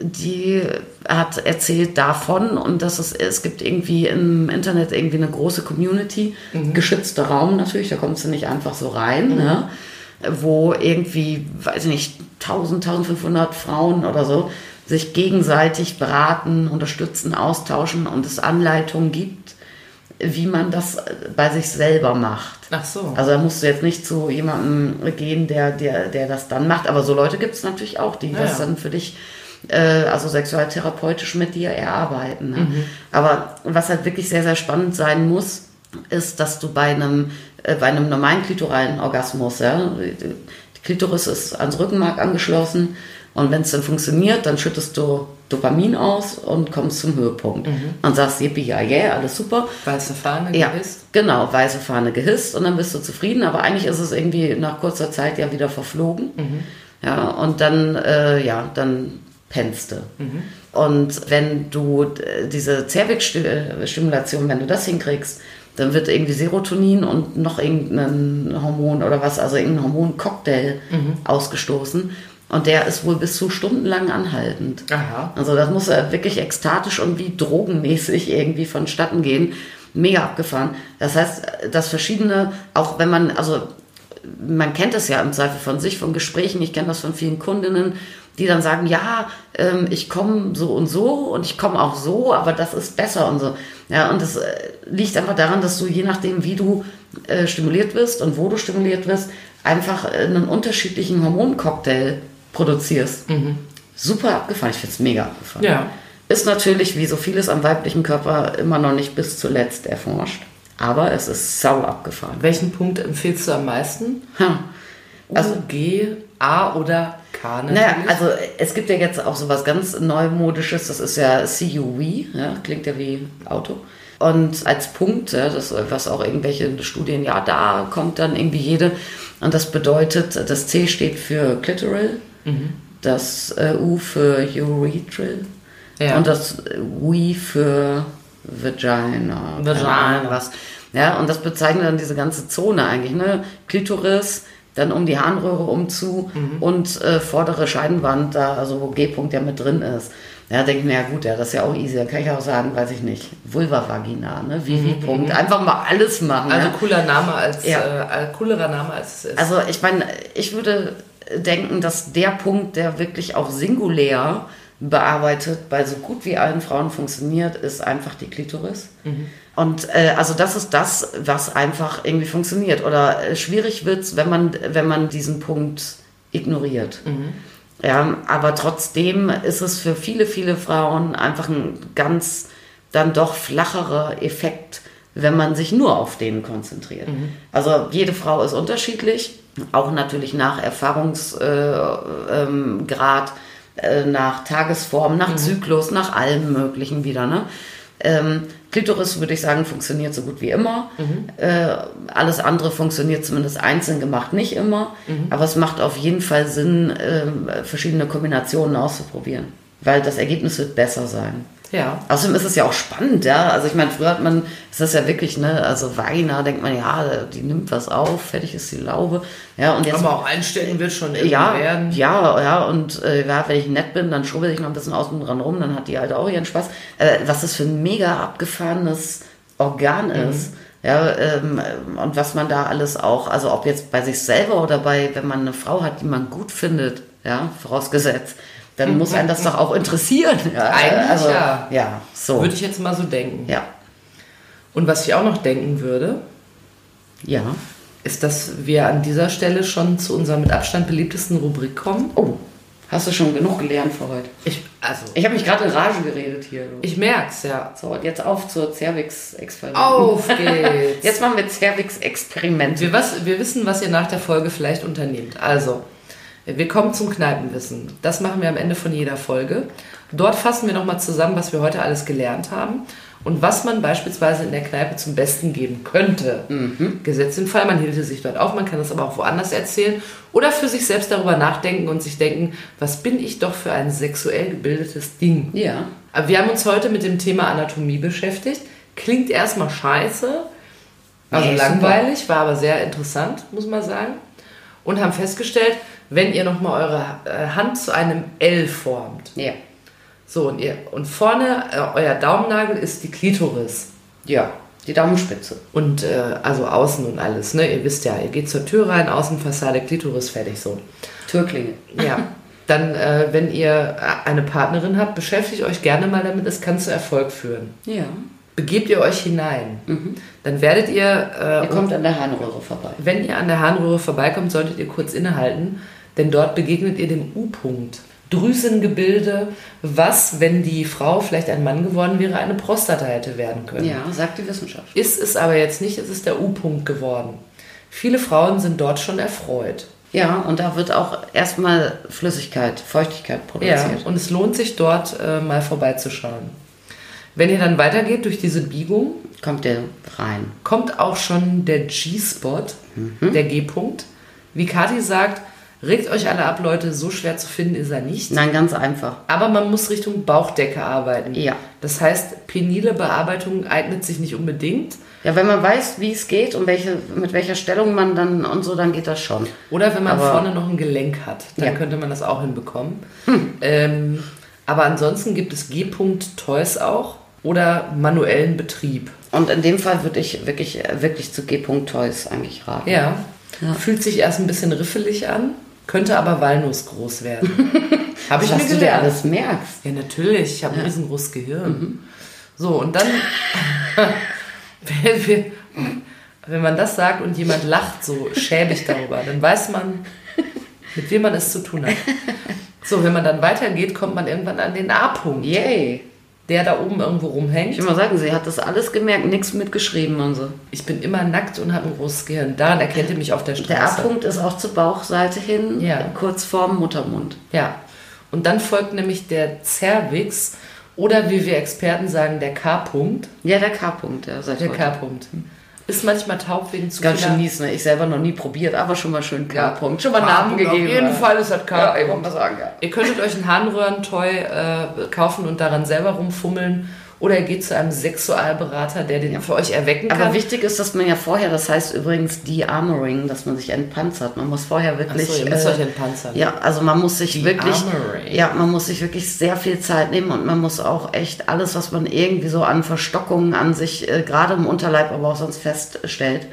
Die hat erzählt davon und dass es, es gibt irgendwie im Internet irgendwie eine große Community, geschützter Raum natürlich, da kommst du nicht einfach so rein, ne? wo irgendwie, weiß ich nicht, 1000, 1500 Frauen oder so sich gegenseitig beraten, unterstützen, austauschen und es Anleitungen gibt, wie man das bei sich selber macht. Ach so. Also da musst du jetzt nicht zu jemandem gehen, der, der, der das dann macht. Aber so Leute gibt es natürlich auch, die das ja. dann für dich, äh, also sexualtherapeutisch mit dir erarbeiten. Ne? Mhm. Aber was halt wirklich sehr, sehr spannend sein muss, ist, dass du bei einem, äh, bei einem normalen klitoralen Orgasmus, ja, die Klitoris ist ans Rückenmark angeschlossen und wenn es dann funktioniert, dann schüttest du Dopamin aus und kommst zum Höhepunkt. Und sagst, yippie, ja, yeah, alles super. Weiße Fahne Ja, gehisst. genau, weiße Fahne gehisst und dann bist du zufrieden, aber eigentlich ist es irgendwie nach kurzer Zeit ja wieder verflogen. Ja, und dann, äh, ja, dann pennst du. Und wenn du äh, diese Zervixstimulation, wenn du das hinkriegst, dann wird irgendwie Serotonin und noch irgendein Hormon oder was, also irgendein Hormoncocktail ausgestoßen. Und der ist wohl bis zu stundenlang anhaltend. Aha. Also das muss wirklich ekstatisch und wie drogenmäßig irgendwie vonstatten gehen. Mega abgefahren. Das heißt, dass verschiedene, auch wenn man, also man kennt es ja im Zweifel von sich, von Gesprächen, ich kenne das von vielen Kundinnen, die dann sagen, ja, ähm, ich komme so und so und ich komme auch so, aber das ist besser und so. Ja, und das äh, liegt einfach daran, dass du je nachdem, wie du äh, stimuliert wirst und wo du stimuliert wirst, einfach äh, einen unterschiedlichen Hormoncocktail produzierst. Super abgefahren, ich finde es mega abgefahren. Ja. Ist natürlich, wie so vieles am weiblichen Körper, immer noch nicht bis zuletzt erforscht. Aber es ist sau abgefahren. Welchen Punkt empfiehlst du am meisten? Ha. Also G, A oder K natürlich. Naja, also es gibt ja jetzt auch sowas ganz Neumodisches, das ist ja CUV, ja, klingt ja wie Auto. Und als Punkt, ja, das, was auch irgendwelche Studien, ja, da kommt dann irgendwie jede. Und das bedeutet, das C steht für Clitoral, das äh, U für Urethral Ja. und das W für Vagina. Vagina. Was. Ja, und das bezeichnet dann diese ganze Zone eigentlich, ne? Klitoris, dann um die Harnröhre umzu und äh, vordere Scheidenwand, da, also wo G-Punkt ja mit drin ist. Ja, denke mir, ja gut, ja, das ist ja auch easy. Da kann ich auch sagen, weiß ich nicht, Vulva-Vagina, ne? Vivi-Punkt. Einfach mal alles machen. Also ja? cooler Name als Ja. äh, äh, coolerer Name als es ist. Also ich meine, ich würde denken, dass der Punkt, der wirklich auch singulär bearbeitet bei so gut wie allen Frauen funktioniert, ist einfach die Klitoris. Und äh, also das ist das, was einfach irgendwie funktioniert. Oder äh, schwierig wird wenn man, wenn man diesen Punkt ignoriert. Ja, aber trotzdem ist es für viele, viele Frauen einfach ein ganz dann doch flacherer Effekt, wenn man sich nur auf den konzentriert. Also jede Frau ist unterschiedlich, auch natürlich nach Erfahrungsgrad, äh, ähm, äh, nach Tagesform, nach Zyklus, nach allem Möglichen wieder. Ne? Ähm, Klitoris, würde ich sagen, funktioniert so gut wie immer. Äh, alles andere funktioniert zumindest einzeln gemacht nicht immer. Aber es macht auf jeden Fall Sinn, ähm, verschiedene Kombinationen auszuprobieren. Weil das Ergebnis wird besser sein. Ja. Außerdem ist es ja auch spannend, ja. Also ich meine, früher hat man, ist ja wirklich, ne, also Vagina, denkt man, ja, die nimmt was auf, fertig ist die Laube. Ja, und jetzt. Aber auch einstecken wird schon irgendwie ja, werden. ja, ja, und äh, ja, wenn ich nett bin, dann schrubbel ich noch ein bisschen außen dran rum, dann hat die halt auch ihren Spaß. Äh, was das für ein mega abgefahrenes Organ Mhm. ist. Ja, ähm, und was man da alles auch, also ob jetzt bei sich selber oder bei, wenn man eine Frau hat, die man gut findet, ja, vorausgesetzt, dann muss einen das doch auch interessieren. Ja, Eigentlich also, ja. Ja, so. Würde ich jetzt mal so denken. ja. Und was ich auch noch denken würde, Ja. ist, dass wir an dieser Stelle schon zu unserer mit Abstand beliebtesten Rubrik kommen. Oh, hast du schon genug gelernt für heute? Ich, also, Ich habe mich gerade in Rage geredet hier. Du. ich merk's, ja. So, und jetzt auf zur Cervix-Experiment. Auf geht's. Jetzt machen wir Cervix-Experiment. Wir, was, wir wissen, was ihr nach der Folge vielleicht unternehmt. Also, wir kommen zum Kneipenwissen. Das machen wir am Ende von jeder Folge. Dort fassen wir nochmal zusammen, was wir heute alles gelernt haben und was man beispielsweise in der Kneipe zum Besten geben könnte. Gesetzt den Fall, man hielte sich dort auf, man kann das aber auch woanders erzählen oder für sich selbst darüber nachdenken und sich denken, was bin ich doch für ein sexuell gebildetes Ding. Ja. Aber wir haben uns heute mit dem Thema Anatomie beschäftigt. Klingt erstmal scheiße, also Nee, langweilig, war aber sehr interessant, muss man sagen. Und haben festgestellt, wenn ihr nochmal eure äh, Hand zu einem L formt, Ja. so und, ihr, und vorne äh, euer Daumennagel ist die Klitoris. Ja. Die Daumenspitze. Und äh, also außen und alles, ne? Ihr wisst ja, ihr geht zur Tür rein, Außenfassade, Klitoris, fertig so. Türklinge. Ja, dann, äh, wenn ihr äh, eine Partnerin habt, beschäftigt euch gerne mal damit, es kann zu Erfolg führen. Ja. Begebt ihr euch hinein, dann werdet ihr, äh, Ihr kommt an der Harnröhre vorbei. wenn ihr an der Harnröhre vorbeikommt, solltet ihr kurz innehalten, denn dort begegnet ihr dem U-Punkt. Drüsengebilde, was, wenn die Frau vielleicht ein Mann geworden wäre, eine Prostata hätte werden können. Ja, sagt die Wissenschaft. Ist es aber jetzt nicht, es ist der U-Punkt geworden. Viele Frauen sind dort schon erfreut. Ja, und da wird auch erstmal Flüssigkeit, Feuchtigkeit Ja, produziert. und es lohnt sich dort äh, mal vorbeizuschauen. Wenn ihr dann weitergeht durch diese Biegung, Kommt der rein. kommt auch schon der G-Spot, der G-Punkt. Wie Kathi sagt, regt euch alle ab, Leute, so schwer zu finden ist er nicht. Nein, ganz einfach. Aber man muss Richtung Bauchdecke arbeiten. Ja. Das heißt, penile Bearbeitung eignet sich nicht unbedingt. Ja, wenn man weiß, wie es geht und welche, mit welcher Stellung man dann und so, dann geht das schon. Oder wenn man Aber- vorne noch ein Gelenk hat, dann Ja. könnte man das auch hinbekommen. Ähm, aber ansonsten gibt es G-Punkt Toys auch oder manuellen Betrieb. Und in dem Fall würde ich wirklich, wirklich zu G-Punkt Toys eigentlich raten. Ja. Ja. Fühlt sich erst ein bisschen riffelig an, könnte aber Walnuss groß werden. Habe ich Was mir du dir gelernt. alles merkst. Ja, natürlich. Ich habe ein riesengroßes Gehirn. So, und dann, wenn, wir, wenn man das sagt und jemand lacht so schäbig darüber, dann weiß man, mit wem man es zu tun hat. So, wenn man dann weitergeht, kommt man irgendwann an den A-Punkt, Yay. Der da oben irgendwo rumhängt. Ich will mal sagen, sie hat das alles gemerkt, nichts mitgeschrieben und so. Ich bin immer nackt und habe ein großes Gehirn. Daran erkennt ihr mich auf der Straße. Der A-Punkt ist auch zur Bauchseite hin, Ja. kurz vorm Muttermund. Ja. Und dann folgt nämlich der Cervix oder wie wir Experten sagen, der K-Punkt. Ja, der K-Punkt, ja, seit Der. K-Punkt. Ist manchmal taub wegen zu Ganz schön mies, ne? Ich selber noch nie probiert, aber schon mal schön Ja. K-Punkt. Schon mal Namen gegeben. Auf jeden ja. Fall ist das Ja, ich K-Punkt. wollte mal sagen, ja. Ihr könntet euch ein Harnröhrentoy äh, kaufen und daran selber rumfummeln. Oder ihr geht zu einem Sexualberater, der den für euch erwecken kann. Aber wichtig ist, dass man ja vorher, das heißt übrigens De-Armoring, dass man sich entpanzert. Man muss vorher wirklich. Achso, ihr müsst äh, euch entpanzern. Ja, also man muss sich wirklich, ja, man muss sich wirklich sehr viel Zeit nehmen und man muss auch echt alles, was man irgendwie so an Verstockungen an sich, äh, gerade im Unterleib, aber auch sonst feststellt,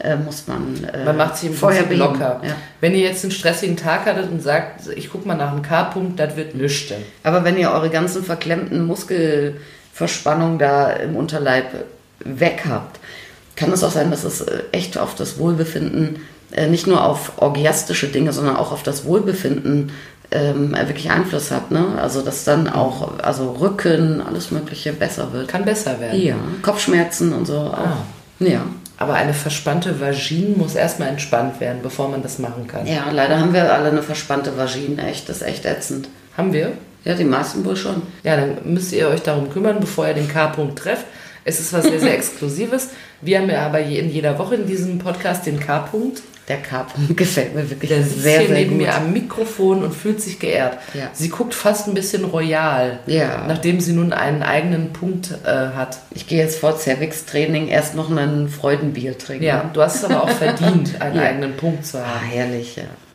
äh, muss man, äh, Man macht sich im vorher Prinzip locker. Ja. Wenn ihr jetzt einen stressigen Tag hattet und sagt, ich guck mal nach einem K-Punkt, das wird nüchtern. Aber wenn ihr eure ganzen verklemmten Muskelverspannungen da im Unterleib weg habt, kann es auch sein, dass es äh, echt auf das Wohlbefinden, äh, nicht nur auf orgiastische Dinge, sondern auch auf das Wohlbefinden ähm, wirklich Einfluss hat. Ne? Also dass dann auch, also Rücken, alles Mögliche besser wird. Kann besser werden. Ja, Kopfschmerzen und so auch. Ah. Ja. Aber eine verspannte Vagine muss erstmal entspannt werden, bevor man das machen kann. ja, leider haben wir alle eine verspannte Vagine, echt, das ist echt ätzend. Haben wir? Ja, die meisten wohl schon. Ja, dann müsst ihr euch darum kümmern, bevor ihr den K-Punkt trefft. Es ist was sehr, sehr Exklusives. Wir haben ja aber in jeder Woche in diesem Podcast den K-Punkt. Der K-Punkt gefällt mir wirklich Der sitzt sehr, hier sehr neben gut. mir am Mikrofon und fühlt sich geehrt. Ja. Sie guckt fast ein bisschen royal, Ja. nachdem sie nun einen eigenen Punkt äh, hat. Ich gehe jetzt vor Cervix-Training erst noch ein Freudenbier trinken. Ja, du hast es aber auch verdient, einen Ja. eigenen Punkt zu Ah, haben. herrlich, ja.